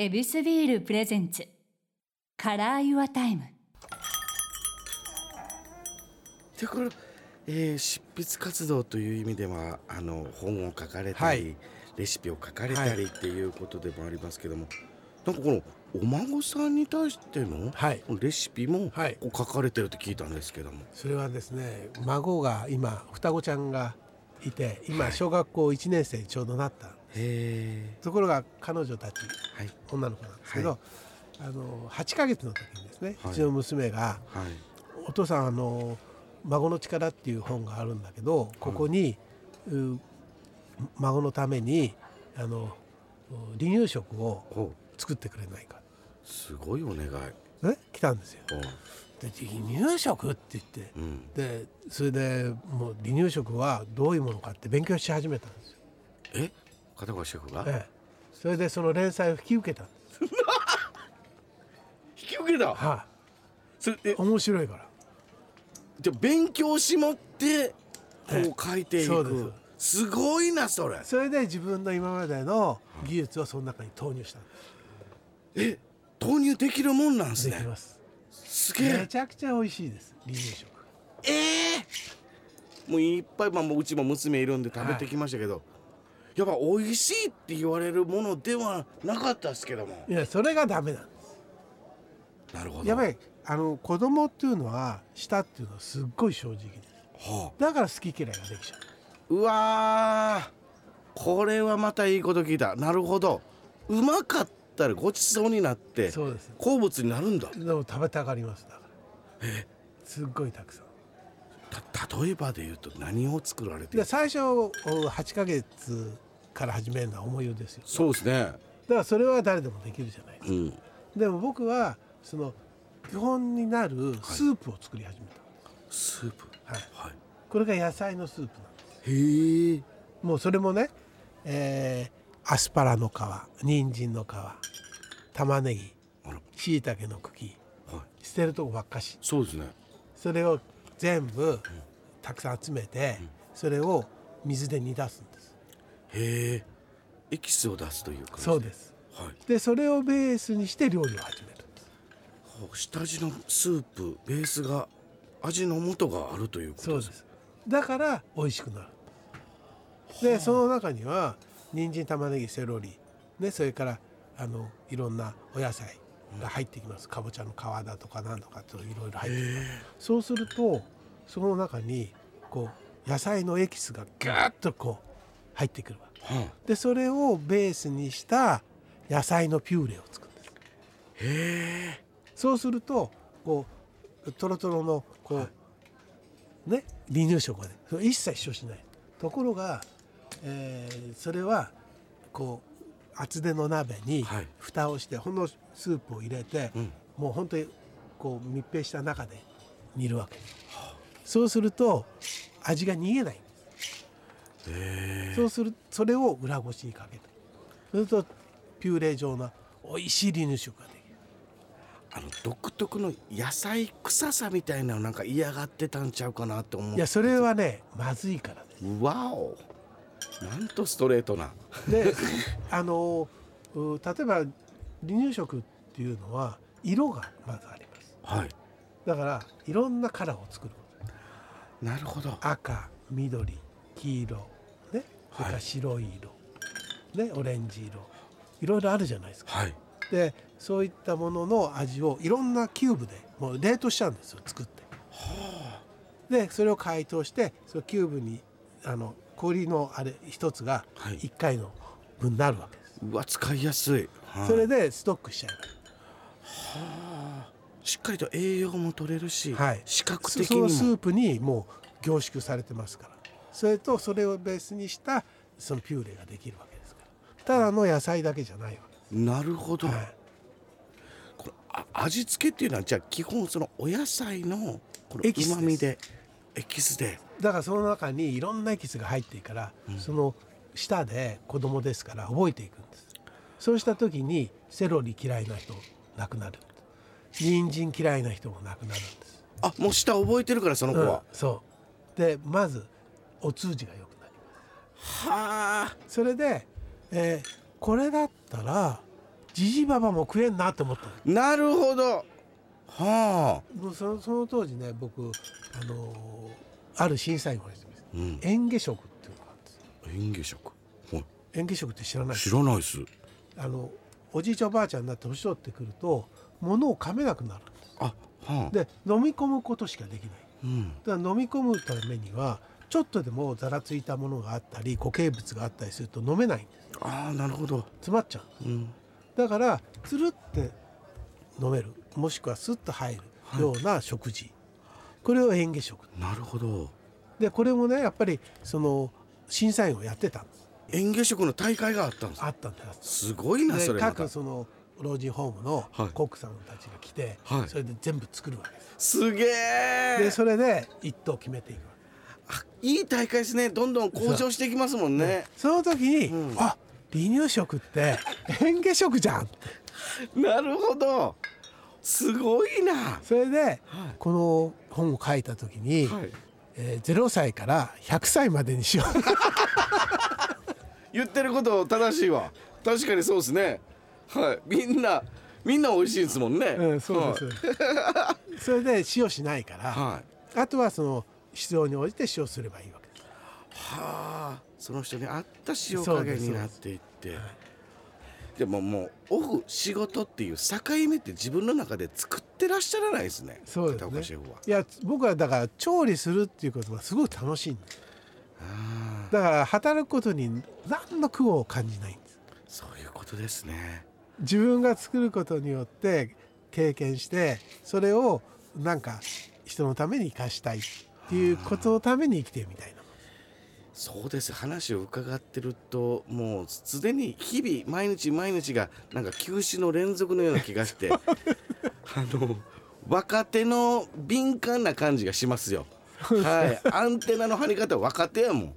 ヱビスビール presents。Color Your Time。でこれ、えー執筆活動という意味ではあの本を書かれたり、はい。レシピを書かれたりっていうことでもありますけども、なんかこのお孫さんに対してのはい。レシピも書かれてるって聞いたんですけども、それはですね孫が今双子ちゃんがいてはい。今小学校1年生にちょうどなった、ところが彼女たちはい。女の子なんですけど、はあの8ヶ月の時にですね、はい。うちの娘がはい「お父さんあの孫の力」っていう本があるんだけどここに、う孫のためにあの離乳食をお作ってくれないか、すごいお願い。ね、来たんですよ。おで離乳食って言ってうん。でそれでもう離乳食はどういうものかって勉強し始めたんですよ。え？片岡シェフが、ええ、それでその連載を引き受けたんです。引き受けた？はそれえ？い、面白いから。じゃあ勉強しもってこえ。えう書いていそうくです。すごいなそれ。それで自分の今までの技術をその中に投入したんでえ？投入できるもんなんですす。できねます。すげえ。めちゃくちゃ美味しいです離乳食。ええ？もういっぱい、まあ、もううちも娘いるんで食べてきましたけど、やっぱ美味しいって言われるものではなかったですけどもいやそれがダメなんでなるほどす。やっぱりあの子供っていうのは舌っていうのはすっごい正直です。はだから好き嫌いができちゃう。あ、うわーこれはまたいいこと聞いたなるほどうまかったらごちそうになってそうです。好物になるんだでも食べたがりますだから。すっごいたくさん。た例えばで言うと何を作られてる？で最初お8ヶ月から始めるのは思いよですよ。そうですね。だからそれは誰でもできるじゃないですか。うん。でも僕はその基本になるスープを作り始めた。スープ？はい。はい。これが野菜のスープなんです。へえ。もうそれもね、えーアスパラの皮人参の皮玉ねぎあら。しいたけの茎はい。捨てるとこばっかし。そうですね。それを全部たくさん集めてそれを水で煮出すへえ。エキスを出すというかそうです。はい。でそれをベースにして料理を始めるんです下地のスープベースが味の素があるということそうです。だから美味しくなる。でその中には人参玉ねぎセロリ、ね、それからあのいろんなお野菜が入ってきます、かぼちゃの皮だとかなんとかといろいろ入ってきます。そうするとその中にこう野菜のエキスがギュッとこう入ってくるわ。けはでそれをベースにした野菜のピューレを作るんですあ、へえ。そうするとこうトロトロのこう、ね離乳食がね一切主張しない。ところが、えーそれはこう厚手の鍋にはい。蓋をしてほんのスープを入れて、うん。もう本当にこう密閉した中で煮るわけ。そうすると味が逃げないそうするそれを裏ごしにかけてそうするとピューレ状の美味しい離乳食ができる。あの独特の野菜臭さみたいなのなんか嫌がってたんちゃうかなって思う。いやそれはねまずいからです。わお。なんとストレートな。で あのう例えば離乳食っていうのは色がまずあります。はい。だからいろんなカラーを作るなるほど。赤緑黄色ねそれから白い色、ねオレンジ色。いろいろあるじゃないですか。はい。でそういったものの味をいろんなキューブでもう冷凍しちゃうんですよ作って。でそれを解凍してそのキューブにあの氷のあれ一つがはい。1回の分になるわけです、うわ使いやすい、はい。それでストックしちゃえしっかりと栄養も取れるし、ばはい。視覚そ的にも。そのスープにもう凝縮されてますからそれとそれをベースにしたそのピューレができるわけですから。ただの野菜だけじゃないわけなるほど、です、はい。これあ味付けっていうのはじゃあ基本そのお野菜のこのエキスでエキスで。だからその中にいろんなエキスが入っているから、その舌で子供ですから覚えていくんです。そうした時にセロリ嫌いな人亡くなる。人参嫌いな人も亡くなるんです、あもう舌覚えてるからその子うんは、そう。でまずお通じが良くなります。はあそれで、えーこれだったらじじばばも食えんなって思ったの。なるほど。はあ。もうそのその当時ね僕あのーある審査員をやってますうん。嚥下食っていうのがあるんです嚥下食。はい。嚥下食って知らない知らないっす。あのおじいちゃんおばあちゃんになって年取ってくると物を噛めなくなるんです。あはあ。で飲み込むことしかできない。うん。だから飲み込むためにはちょっとでもざらついたものがあったり固形物があったりすると飲めないんですああなるほど。詰まっちゃう。うん。だからつるって飲める。もしくはスッと入るような食事、これを嚥下食。なるほど。でこれもねやっぱりその審査員をやってたんです。嚥下食の大会があったんですあったんです。すごいなでそれ各その老人ホームのはい。コックさんたちが来て、はい。それで全部作るわけです。すげえでそれで一等決めていくわあいい大会ですね。どんどん向上していきますもんね。けその時に、うん。あ離乳食って嚥下食じゃん。なるほど。すごいな。それで、はい。この本を書いた時に、はい。えー0歳から100歳までにしよう。言ってること正しいわ。確かにそうですね。はい。みんなみんな美味しいですもんね。うん、そうです、それで塩しないから、はい、はい。あとはその必要に応じて塩すればいいわけですはあその人に合った塩加減になっていって。でももうオフ仕事っていう境目って自分の中で作ってらっしゃらないですね。そうですね。いや僕はだから調理するっていうことがすごく楽しいんです。だから働くことに何の苦労を感じないんです。そういうことですね。自分が作ることによって経験してそれをなんか人のために生かしたいっていうことのために生きてるみたいな。そうです。話を伺ってるともうすでに日々毎日毎日がなんか休止の連続のような気がして あの若手の敏感な感じがしますよ。はい、アンテナの張り方若手やもん。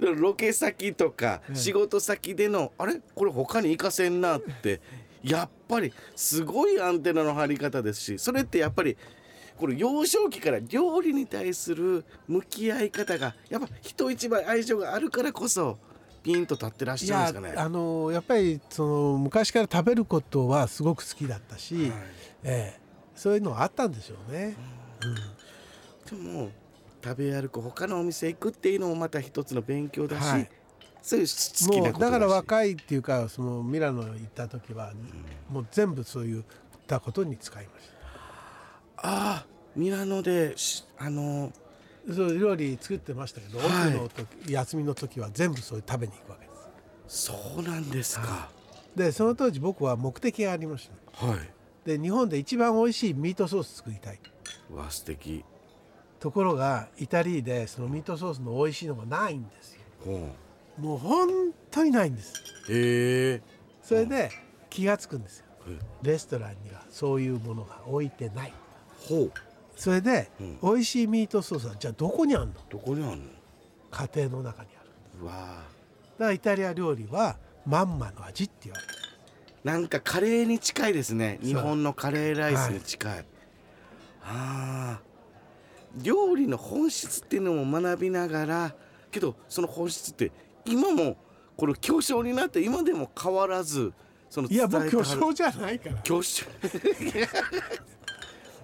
ロケ先とか仕事先での、あれ？これ他に活かせんなって。やっぱりすごいアンテナの張り方ですしそれってやっぱりこれ幼少期から料理に対する向き合い方がやっぱ人一倍愛情があるからこそピンと立ってらっしゃるんですかね。あのやっぱりその昔から食べることはすごく好きだったし、はい。ええそういうのはあったんでしょうね。でも食べ歩く他のお店行くっていうのもまた一つの勉強だし、はい。そういう好きもなことだから若いっていうかそのミラノ行った時は、もう全部そういったことに使いましああミラノでしあのた。そう料理作ってましたけど、はいの時休みの時は全部そういう食べに行くわけです。そうなんですか。でその当時僕は目的がありました。はい。で日本で一番美味しいミートソース作りたい。わ素敵。ところがイタリーでそのミートソースの美味しいのがないんですよ。ほもう本当にないんです。う。へえ。それで気がつくんですよ。えレストランにはそういうものが置いてない。ほう。それで、うん美味しいミートソースはじゃあどこにあるの？どこにあんの？家庭の中にあるうわあ。だからイタリア料理はまんまの味って言われてるなんかカレーに近いですね。日本のカレーライスに近い。ああ。料理の本質っていうのも学びながら、けどその本質って今もこれ巨匠になって今でも変わらずそのいや僕巨匠じゃないから巨匠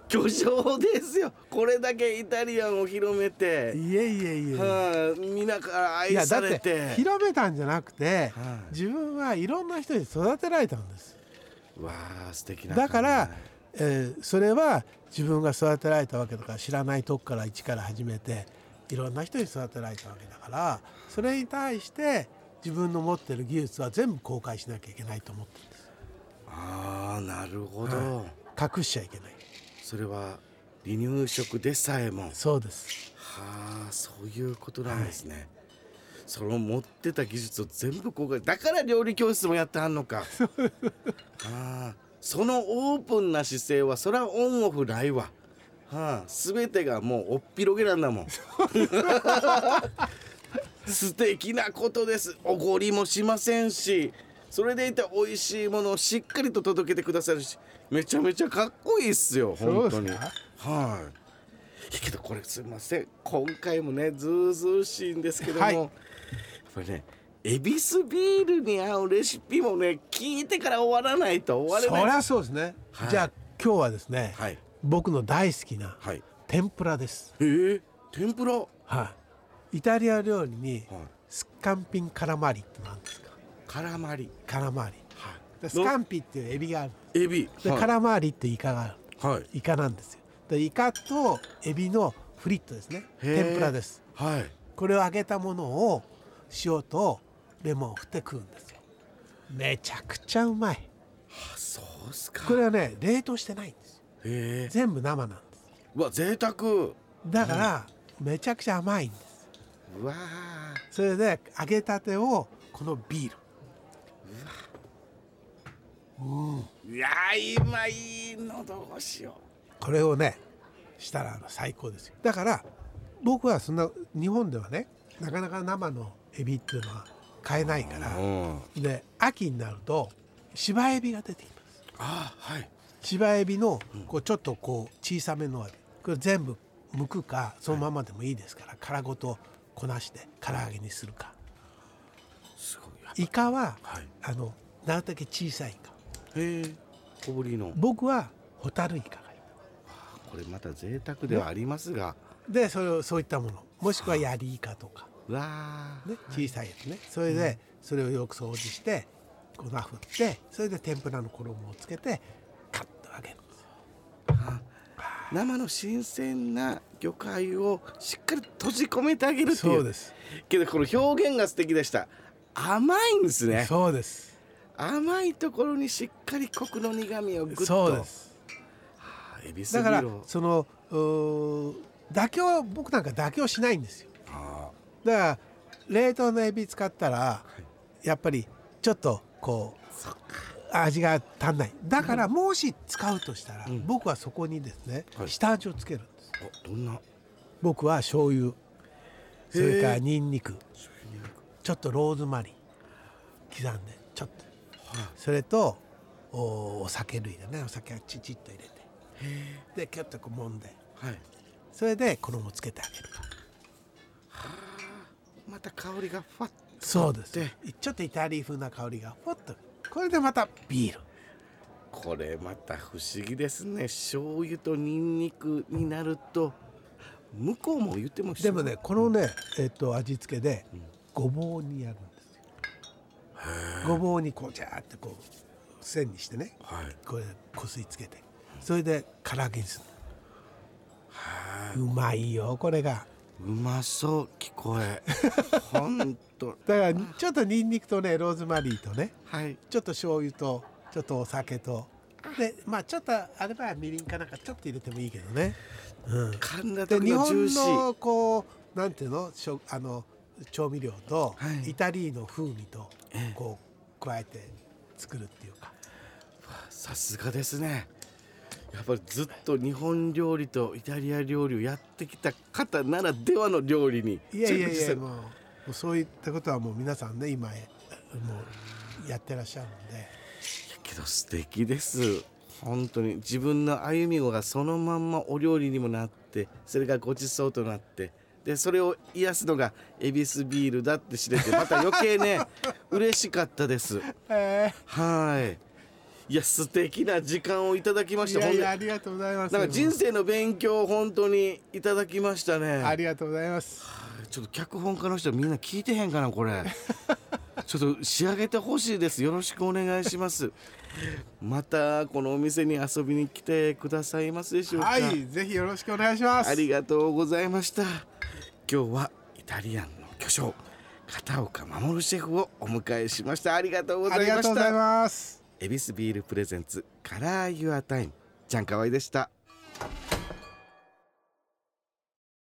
巨匠ですよ。これだけイタリアンを広めて、いえいえいえ。はい、皆からい愛さやだってれて広めたんじゃなくて、はい。自分はいろんな人に育てられたんです。わあ素敵なだから考、え。ーそれは自分が育てられたわけだから知らないとこから一から始めていろんな人に育てられたわけだからそれに対して自分の持ってる技術は全部公開しなきゃいけないと思ってるんです。えああなるほど、隠しちゃいけないそれは離乳食でさえも。はそうです。あそういうことなんですね、その持ってた技術を全部公開だから料理教室もやってはんのか。ああそのオープンな姿勢はそれはオンオフないわ。はあ、全てがもうおっぴろげなんだもん。素敵なことです。おごりもしませんしそれでいて美味しいものをしっかりと届けてくださるしめちゃめちゃかっこいいっすよ本当に。はい、けどこれすいません。今回もねずうずうしいんですけども、はい。やっぱりねエビスビールに合うレシピもね聞いてから終わらないと終われない。そりゃそうですね、はい。じゃあ今日はですね、はい。僕の大好きなはい。天ぷらです。えー、天ぷら？ははい。イタリア料理にい。スッカンピンカラマリって何ですかカラマリカラマリはい。でスカンピっていうエビがある。エビ。で、はい。カラマリってイカがある。はい。イカなんですよ。でイカとエビのフリットですね。天ぷらです。はい。これを揚げたものを塩とレモンを振って食うんですよ。めちゃくちゃうまい。あそうっすか。これはね冷凍してないんですよ。へえ全部生なんです。うわ贅沢。うだからわちゃくちゃ甘いんです。わそれで揚げたてをこのビールーいやー今いい喉越しよこれをねしたらあの最高ですよ。だから僕はそんな日本ではねなかなか生のエビっていうのは買えないからうん。で秋になると芝エビが出てきます。あはい。芝エビのこうちょっとこう小さめのエビこれ全部剥くかそのままでもいいですから殻ごとこなして唐揚げにするか。すごいイカははい。あのなるだけ小さいイカ。へえ。小ぶりの。僕はホタルイカがいい。これまた贅沢ではありますが。でそれをそういったもの。もしくはヤリイカとか、うわー。ね、小さいやつね。それでそれをよく掃除して粉振ってそれで天ぷらの衣をつけてカッと揚げるんですよ。生の新鮮な魚介をしっかり閉じ込めてあげるっていう。そうです。けどこの表現が素敵でした甘いんですね。そうです。甘いところにしっかりコクの苦みをぐっと。そうです。あエビスだからその妥協僕なんか妥協しないんですよ。あだから冷凍のエビ使ったらやっぱりちょっとこう味が足んない。だからもし使うとしたら、うん。僕はそこにですね、はい。下味をつけるんです。おどんな？僕は醤油。それからニンニク。醤油にんにくちょっとローズマリー。刻んでちょっと。はいそれとおお酒類だね。お酒はチチッと入れて。でキュッとこう揉んで。はい。それで衣をつけてあげる。また香りがファッそうです。で。ちょっとイタリア風な香りがふわっと。これでまたビール。これまた不思議ですね。醤油とニンニクになると向こうも言ってましたでもねこのね、えっと味付けでごぼうにやるんですよ。ごぼうにこうジャーってこう線にしてね。はい。これこすりつけて。それで唐揚げにする。うまいよこれが。うまそう聞こえ。ほんと。だからちょっとニンニクとねローズマリーとね。はい。ちょっと醤油とちょっとお酒と。でまあちょっとあればみりんかなんかちょっと入れてもいいけどね、うん、噛んだで日本のこうなんていうの？しょあの調味料と、はい。イタリーの風味とええ。こう加えて作るっていうか。さすがですね。やっぱりずっと日本料理とイタリア料理をやってきた方ならではの料理に。いやいやいやもうそういったことはもう皆さんね今へもうやってらっしゃるんで。けど素敵です。本当に自分の歩みがそのまんまお料理にもなってそれがごちそうとなってでそれを癒すのが恵比寿ビールだって知れてまた余計ね 嬉しかったです。え。はい。いや素敵な時間をいただきまいした。ほんでやいやありがとうございます。なんか人生の勉強を本当にいただきましたね。ありがとうございます。ちょっと脚本家の人みんな聞いてへんかなこれ。ちょっと仕上げてほしいです。よろしくお願いします。またこのお店に遊びに来てくださいますでしょうか。はい。ぜひよろしくお願いします。ありがとうございました今日はイタリアンの巨匠片岡護シェフをお迎えしました。ありがとうござありいましがとうございたます。ヱビスビール presents Color Your Time。ちゃんかわいでした